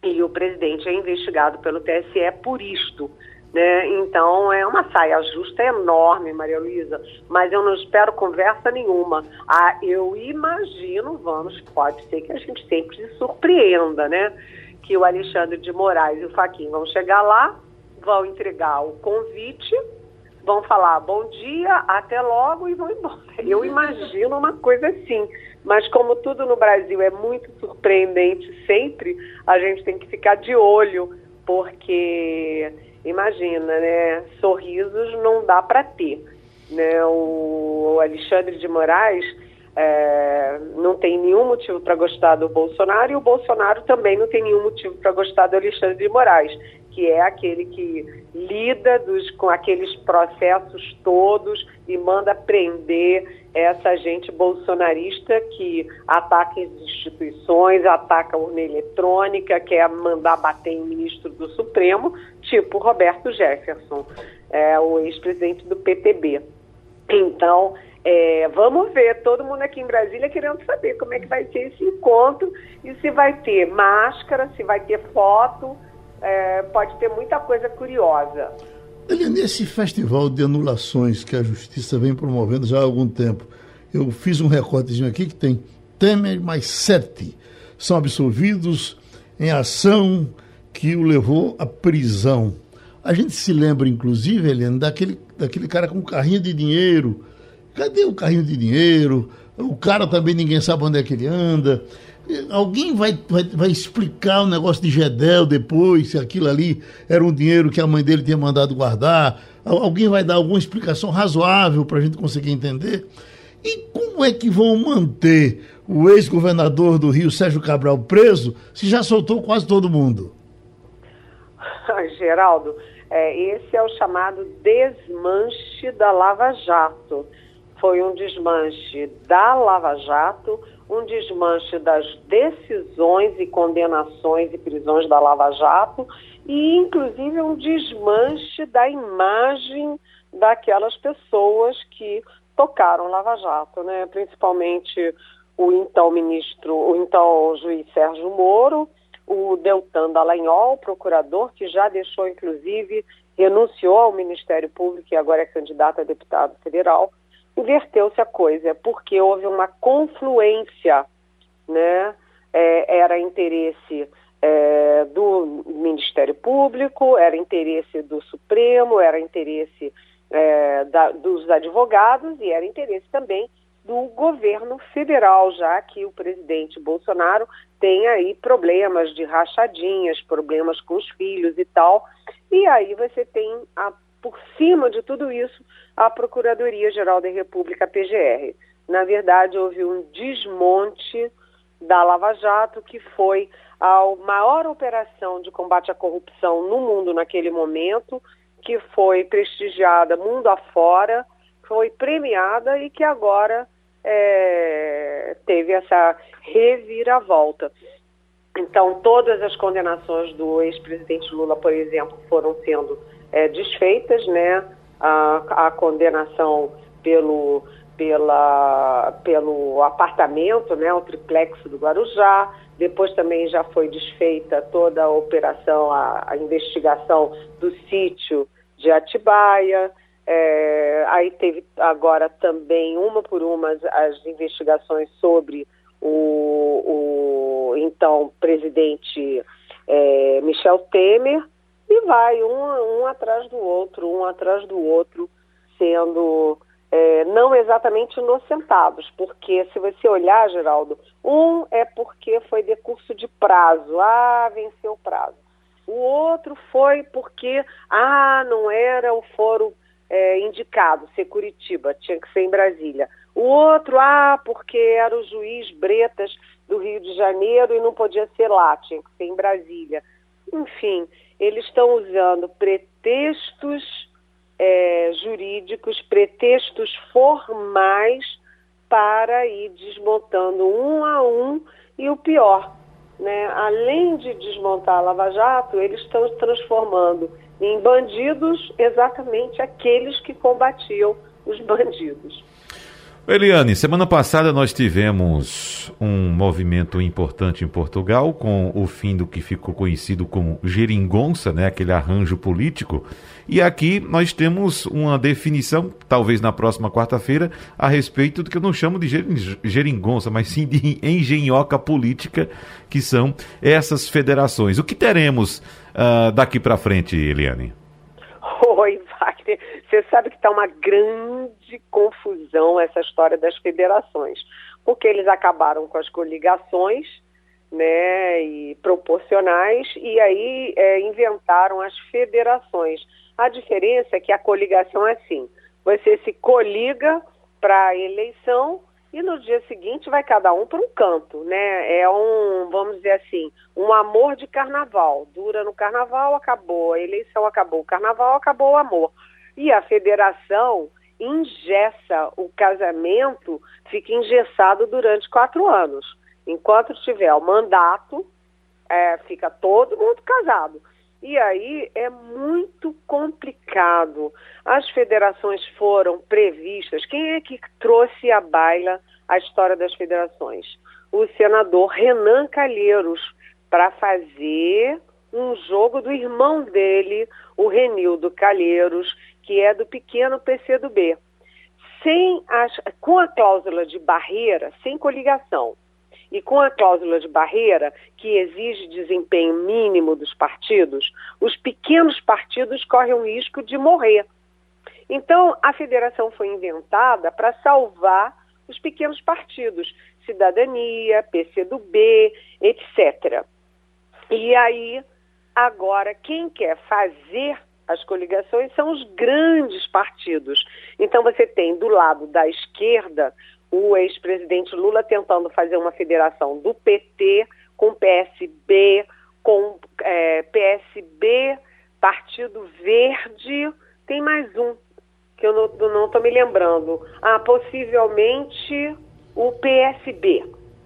E o presidente é investigado pelo TSE por isto. Né? Então é uma saia justa enorme, Maria Luísa, mas eu não espero conversa nenhuma. Ah, eu imagino, vamos, pode ser que a gente sempre se surpreenda, né? Que o Alexandre de Moraes e o Faquinho vão chegar lá, vão entregar o convite vão falar bom dia, até logo e vão embora. [laughs] Eu imagino uma coisa assim. Mas como tudo no Brasil é muito surpreendente sempre, a gente tem que ficar de olho, porque imagina, né? Sorrisos não dá para ter. Né? O Alexandre de Moraes é, não tem nenhum motivo para gostar do Bolsonaro e o Bolsonaro também não tem nenhum motivo para gostar do Alexandre de Moraes que é aquele que lida dos, com aqueles processos todos e manda prender essa gente bolsonarista que ataca as instituições, ataca a urna eletrônica, quer mandar bater em ministro do Supremo, tipo Roberto Jefferson, é, o ex-presidente do PTB. Então, é, vamos ver, todo mundo aqui em Brasília querendo saber como é que vai ser esse encontro e se vai ter máscara, se vai ter foto, é, pode ter muita coisa curiosa. Ele, nesse festival de anulações que a Justiça vem promovendo já há algum tempo, eu fiz um recortezinho aqui que tem Temer mais sete são absolvidos em ação que o levou à prisão. A gente se lembra, inclusive, Helena, daquele, daquele cara com um carrinho de dinheiro. Cadê o carrinho de dinheiro? O cara também ninguém sabe onde é que ele anda. Alguém vai, vai, vai, explicar o negócio de Gedel depois, se aquilo ali era um dinheiro que a mãe dele tinha mandado guardar? Alguém vai dar alguma explicação razoável para a gente conseguir entender? E como é que vão manter o ex-governador do Rio, Sérgio Cabral, preso, se já soltou quase todo mundo? [laughs] Geraldo, é, esse é o chamado desmanche da Lava Jato. Foi um desmanche da Lava Jato um desmanche das decisões e condenações e prisões da Lava Jato e, inclusive, um desmanche da imagem daquelas pessoas que tocaram Lava Jato, né? principalmente o então ministro, o então juiz Sérgio Moro, o Deltan Dallagnol, procurador, que já deixou, inclusive, renunciou ao Ministério Público e agora é candidato a deputado federal, inverteu-se a coisa, porque houve uma confluência, né? É, era interesse é, do Ministério Público, era interesse do Supremo, era interesse é, da, dos advogados e era interesse também do governo federal, já que o presidente Bolsonaro tem aí problemas de rachadinhas, problemas com os filhos e tal. E aí você tem, a, por cima de tudo isso, a Procuradoria-Geral da República, PGR. Na verdade, houve um desmonte da Lava Jato, que foi a maior operação de combate à corrupção no mundo naquele momento, que foi prestigiada mundo afora, foi premiada e que agora é, teve essa reviravolta. Então, todas as condenações do ex-presidente Lula, por exemplo, foram sendo é, desfeitas, né? a, a condenação pelo, pela, pelo apartamento, né, o triplex do Guarujá. Depois também já foi desfeita toda a operação, a, a investigação do sítio de Atibaia. É, aí teve agora também, uma por uma, as investigações sobre o, o então presidente é, Michel Temer, e vai um, um atrás do outro, um atrás do outro, sendo é, não exatamente inocentados, porque se você olhar, Geraldo, um é porque foi decurso de prazo, ah, venceu o prazo. O outro foi porque, ah, não era o foro é, indicado, ser Curitiba, tinha que ser em Brasília. O outro, ah, porque era o juiz Bretas do Rio de Janeiro e não podia ser lá, tinha que ser em Brasília. Enfim, eles estão usando pretextos é, jurídicos, pretextos formais para ir desmontando um a um e o pior, né? além de desmontar a Lava Jato, eles estão transformando em bandidos exatamente aqueles que combatiam os bandidos. Eliane, semana passada nós tivemos um movimento importante em Portugal com o fim do que ficou conhecido como geringonça, né, aquele arranjo político. E aqui nós temos uma definição, talvez na próxima quarta-feira, a respeito do que eu não chamo de geringonça, mas sim de engenhoca política, que são essas federações. O que teremos uh, daqui para frente, Eliane? Oi. Você sabe que está uma grande confusão essa história das federações, porque eles acabaram com as coligações, né, e proporcionais, e aí é, inventaram as federações. A diferença é que a coligação é assim: você se coliga para a eleição e no dia seguinte vai cada um para um canto, né? É um, vamos dizer assim, um amor de carnaval. Dura no carnaval, acabou, a eleição acabou, o carnaval acabou o amor. E a federação ingessa o casamento, fica engessado durante quatro anos. Enquanto tiver o mandato, é, fica todo mundo casado. E aí é muito complicado. As federações foram previstas. Quem é que trouxe à baila a história das federações? O senador Renan Calheiros, para fazer um jogo do irmão dele, o Renildo Calheiros, que é do pequeno PCdoB. Sem as, com a cláusula de barreira, sem coligação, e com a cláusula de barreira, que exige desempenho mínimo dos partidos, os pequenos partidos correm o risco de morrer. Então, a federação foi inventada para salvar os pequenos partidos, cidadania, PCdoB, etc. E aí, agora, quem quer fazer as coligações são os grandes partidos. Então, você tem do lado da esquerda o ex-presidente Lula tentando fazer uma federação do PT com PSB, com é, PSB, Partido Verde, tem mais um que eu não estou me lembrando. Ah, possivelmente o PSB,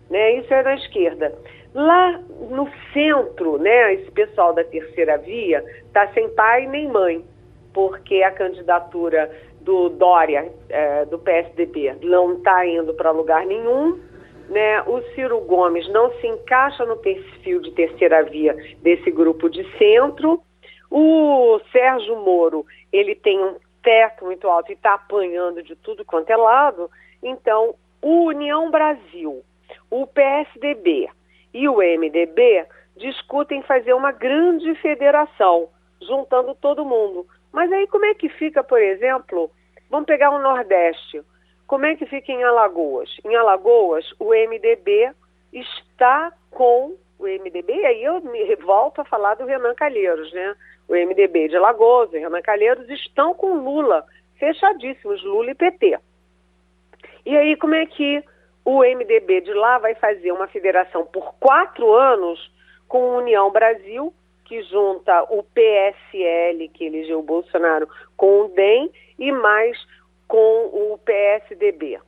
né? Isso é da esquerda. Lá no centro, né, esse pessoal da terceira via está sem pai nem mãe, porque a candidatura do Dória, é, do PSDB, não está indo para lugar nenhum. Né? O Ciro Gomes não se encaixa no perfil de terceira via desse grupo de centro. O Sérgio Moro, ele tem um teto muito alto e está apanhando de tudo quanto é lado. Então, o União Brasil, o PSDB e o MDB discutem fazer uma grande federação, juntando todo mundo. Mas aí como é que fica, por exemplo, vamos pegar o Nordeste, como é que fica em Alagoas? Em Alagoas, o MDB está com o MDB, e aí eu me volto a falar do Renan Calheiros, né? O MDB de Alagoas, o Renan Calheiros estão com Lula, fechadíssimos, Lula e PT. E aí como é que o MDB de lá vai fazer uma federação por quatro anos com União Brasil que junta o PSL, que elegeu o Bolsonaro, com o DEM e mais com o PSDB.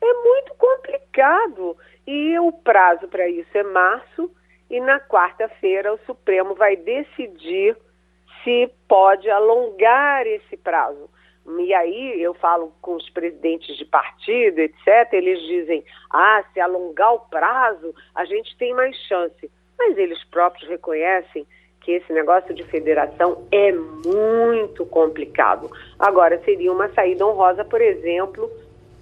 É muito complicado e o prazo para isso é março e na quarta-feira o Supremo vai decidir se pode alongar esse prazo. E aí eu falo com os presidentes de partido, etc., eles dizem, ah, se alongar o prazo, a gente tem mais chance. Mas eles próprios reconhecem que esse negócio de federação é muito complicado. Agora, seria uma saída honrosa, por exemplo,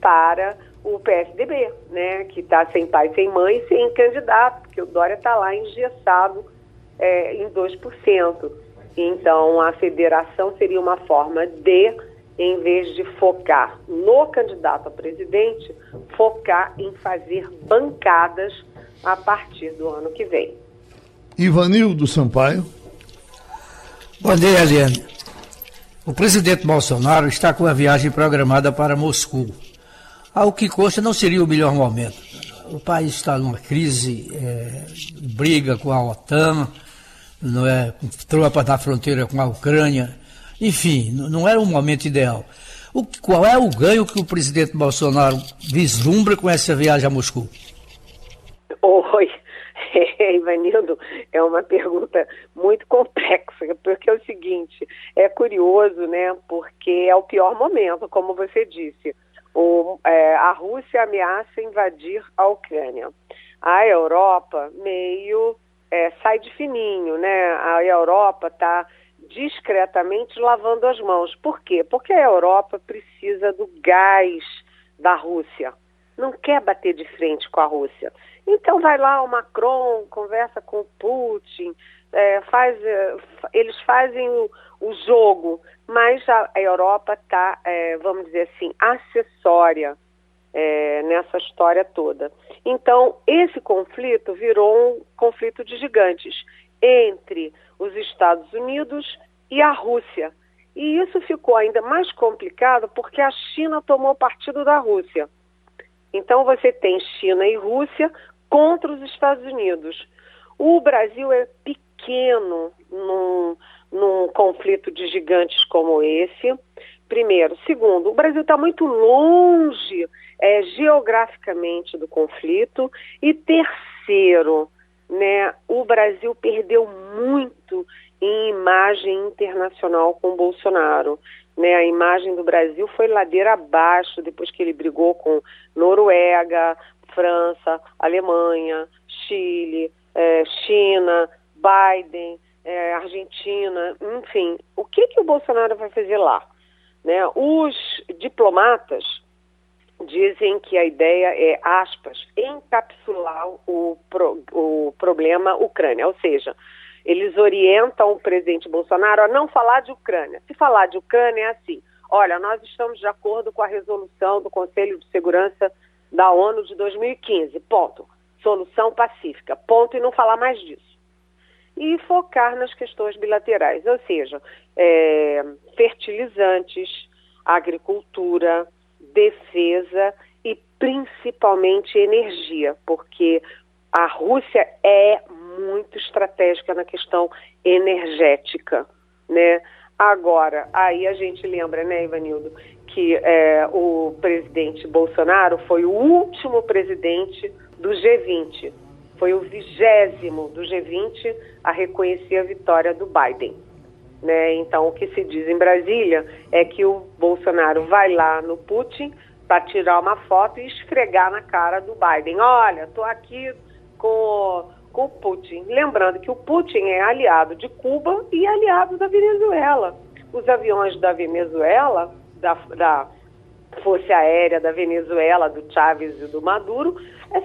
para o PSDB, né, que está sem pai, sem mãe, sem candidato, porque o Dória está lá engessado é, em 2%. Então, a federação seria uma forma de, em vez de focar no candidato a presidente, focar em fazer bancadas a partir do ano que vem. Ivanildo Sampaio. Bom dia, Eliane. O presidente Bolsonaro está com a viagem programada para Moscou. Ao que consta, não seria o melhor momento. O país está numa crise, é, briga com a OTAN, não é, tropas na fronteira com a Ucrânia. Enfim, não era um momento ideal. O, qual é o ganho que o presidente Bolsonaro vislumbra com essa viagem a Moscou? Oi, [laughs] Ivanildo, é uma pergunta muito complexa, porque é o seguinte, é curioso, né, porque é o pior momento, como você disse. O, é, a Rússia ameaça invadir a Ucrânia. A Europa meio é, sai de fininho, né? A Europa está discretamente lavando as mãos. Por quê? Porque a Europa precisa do gás da Rússia. Não quer bater de frente com a Rússia. Então vai lá o Macron, conversa com o Putin, é, faz, é, eles fazem o, o, jogo, mas a, a Europa está, é, vamos dizer assim, acessória é, nessa história toda. Então, esse conflito virou um conflito de gigantes entre os Estados Unidos e a Rússia. E isso ficou ainda mais complicado porque a China tomou partido da Rússia. Então, você tem China e Rússia contra os Estados Unidos. O Brasil é pequeno num, num conflito de gigantes como esse. Primeiro. Segundo, o Brasil está muito longe é, geograficamente do conflito. E terceiro, né, o Brasil perdeu muito em imagem internacional com Bolsonaro. Né, a imagem do Brasil foi ladeira abaixo depois que ele brigou com Noruega, França, Alemanha, Chile, é, China, Biden, é, Argentina, enfim. O que, que o Bolsonaro vai fazer lá? Né? Os diplomatas dizem que a ideia é, aspas, encapsular o, pro, o problema Ucrânia, ou seja, eles orientam o presidente Bolsonaro a não falar de Ucrânia. Se falar de Ucrânia é assim, olha, nós estamos de acordo com a resolução do Conselho de Segurança da ONU de 2015, ponto. Solução pacífica, ponto, e não falar mais disso. E focar nas questões bilaterais, ou seja, é, fertilizantes, agricultura, defesa e principalmente energia, porque a Rússia é muito estratégica na questão energética, né? Agora, aí a gente lembra, né, Ivanildo, que é, o presidente Bolsonaro foi o último presidente do G20, foi o vigésimo do G20 a reconhecer a vitória do Biden. Né? Então, o que se diz em Brasília é que o Bolsonaro vai lá no Putin para tirar uma foto e esfregar na cara do Biden. Olha, estou aqui com, com o Putin. Lembrando que o Putin é aliado de Cuba e aliado da Venezuela. Os aviões da Venezuela, da, da Força Aérea da Venezuela, do Chávez e do Maduro,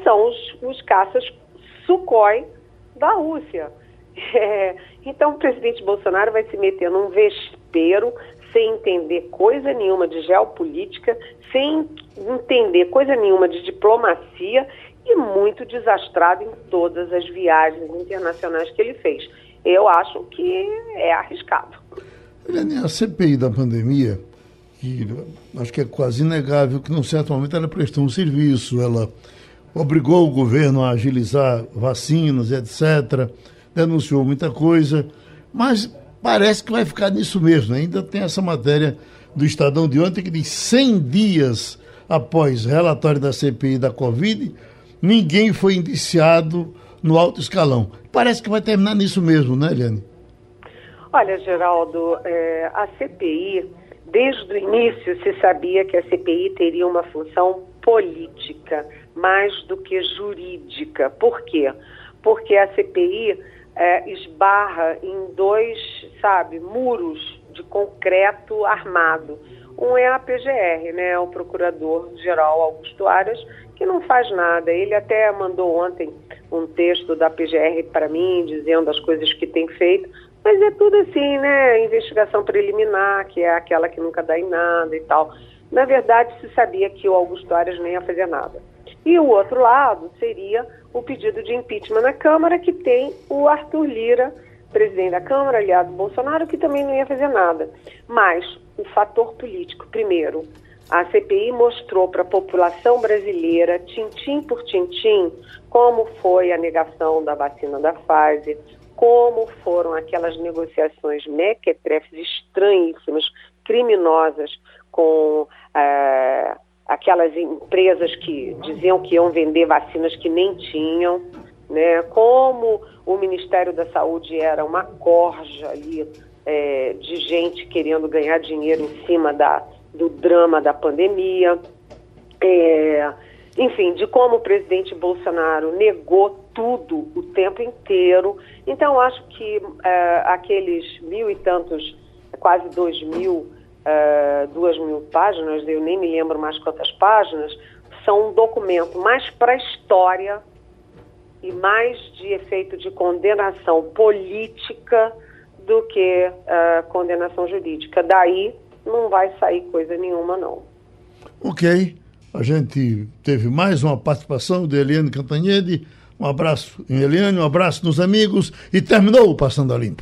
são os, os caças Sukhoi da Rússia. É, então o presidente Bolsonaro vai se meter num vespeiro sem entender coisa nenhuma de geopolítica, sem entender coisa nenhuma de diplomacia e muito desastrado em todas as viagens internacionais que ele fez. Eu acho que é arriscado. A CPI da pandemia, que acho que é quase inegável que, num certo momento, ela prestou um serviço, ela obrigou o governo a agilizar vacinas, etc denunciou muita coisa, mas parece que vai ficar nisso mesmo. Ainda tem essa matéria do Estadão de ontem que diz 100 dias após relatório da CPI da Covid, ninguém foi indiciado no alto escalão. Parece que vai terminar nisso mesmo, né, Eliane? Olha, Geraldo, é, a CPI, desde o início se sabia que a CPI teria uma função política mais do que jurídica. Por quê? Porque a CPI é, esbarra em dois, sabe, muros de concreto armado. Um é a PGR, né, o Procurador-Geral Augusto Aras, que não faz nada. Ele até mandou ontem um texto da PGR para mim, dizendo as coisas que tem feito, mas é tudo assim, né? Investigação preliminar, que é aquela que nunca dá em nada e tal. Na verdade, se sabia que o Augusto Aras nem ia fazer nada. E o outro lado seria o pedido de impeachment na Câmara, que tem o Arthur Lira, presidente da Câmara, aliado do Bolsonaro, que também não ia fazer nada. Mas o fator político, primeiro, a CPI mostrou para a população brasileira, tintim por tintim, como foi a negação da vacina da Pfizer, como foram aquelas negociações mequetrefes estranhíssimas, criminosas, com é, aquelas empresas que diziam que iam vender vacinas que nem tinham, né? como o Ministério da Saúde era uma corja ali é, de gente querendo ganhar dinheiro em cima da, do drama da pandemia. É, enfim, de como o presidente Bolsonaro negou tudo o tempo inteiro. Então, acho que é, aqueles mil e tantos, quase dois mil, é, duas mil páginas, eu nem me lembro mais quantas páginas, são um documento mais para história e mais de efeito de condenação política do que uh, condenação jurídica. Daí não vai sair coisa nenhuma, não. Ok. A gente teve mais uma participação de Eliane Cantanhede. Um abraço em Eliane, um abraço nos amigos e terminou o Passando a Limpo.